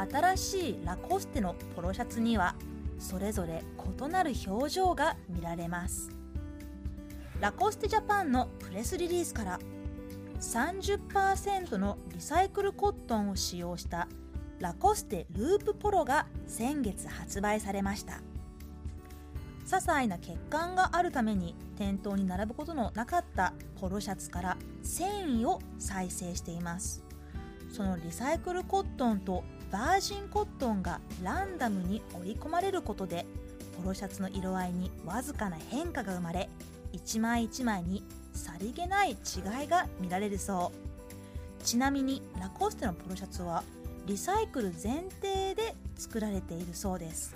新しいラコステのポロシャツにはそれぞれ異なる表情が見られます。ラコステジャパンのプレスリリースから30%のリサイクルコットンを使用したラコステループポロが先月発売されました些細な欠陥があるために店頭に並ぶことのなかったポロシャツから繊維を再生していますそのリサイクルコットンとバージンコットンがランダムに織り込まれることでポロシャツの色合いにわずかな変化が生まれ一枚一枚にさりげない違いが見られるそう。ちなみにラコステのポロシャツはリサイクル前提で作られているそうです。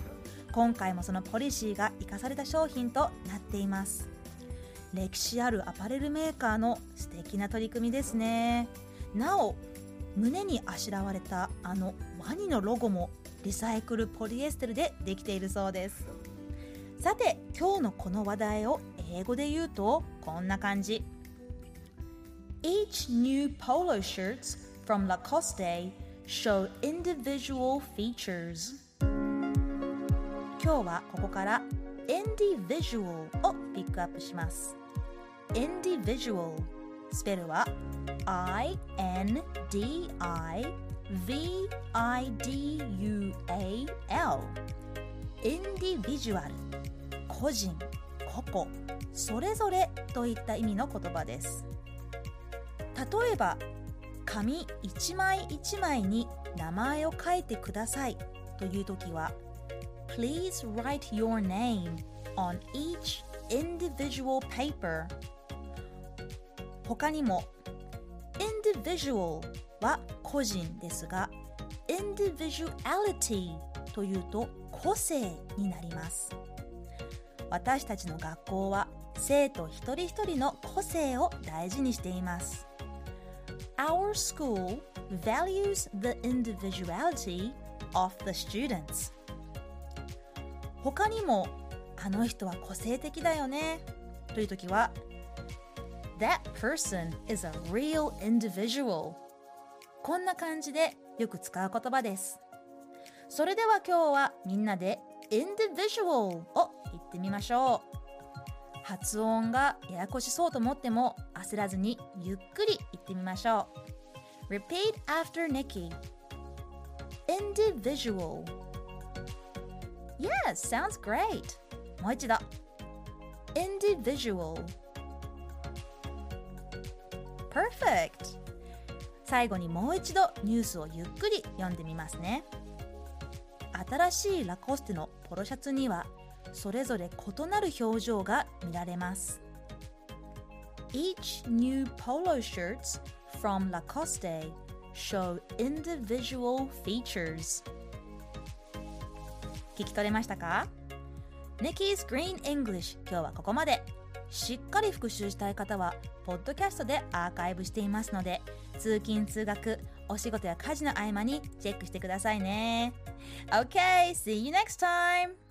今回もそのポリシーが生かされた商品となっています。歴史あるアパレルメーカーの素敵な取り組みですね。なお胸にあしらわれたあのワニのロゴもリサイクルポリエステルでできているそうですさて今日のこの話題を英語で言うとこんな感じ Each new polo shirts from Lacoste show individual features 今日はここから individual をピックアップします individual スペルは INDI VIDUAL individual 個人個々それぞれといった意味の言葉です例えば紙一枚一枚に名前を書いてくださいという時は Please write your name on each individual paper 他にも individual は個人ですが individuality というと個性になります私たちの学校は生徒一人一人の個性を大事にしています Our school values the individuality of the students 他にもあの人は個性的だよねという時は That person is a real individual こんな感じでよく使う言葉です。それでは今日はみんなで individual を言ってみましょう。発音がややこしそうと思っても焦らずにゆっくり言ってみましょう。Repeat after Nikki. Individual. Yes, sounds great. もう一度。Individual. Perfect. 最後にもう一度ニュースをゆっくり読んでみますね。新しいラコステのポロシャツにはそれぞれ異なる表情が見られます。Each new polo shirts from Lacoste show individual features. 聞き取れましたか？Nikki's Green English 今日はここまでしっかり復習したい方はポッドキャストでアーカイブしていますので通勤通学お仕事や家事の合間にチェックしてくださいね OK, see you next time!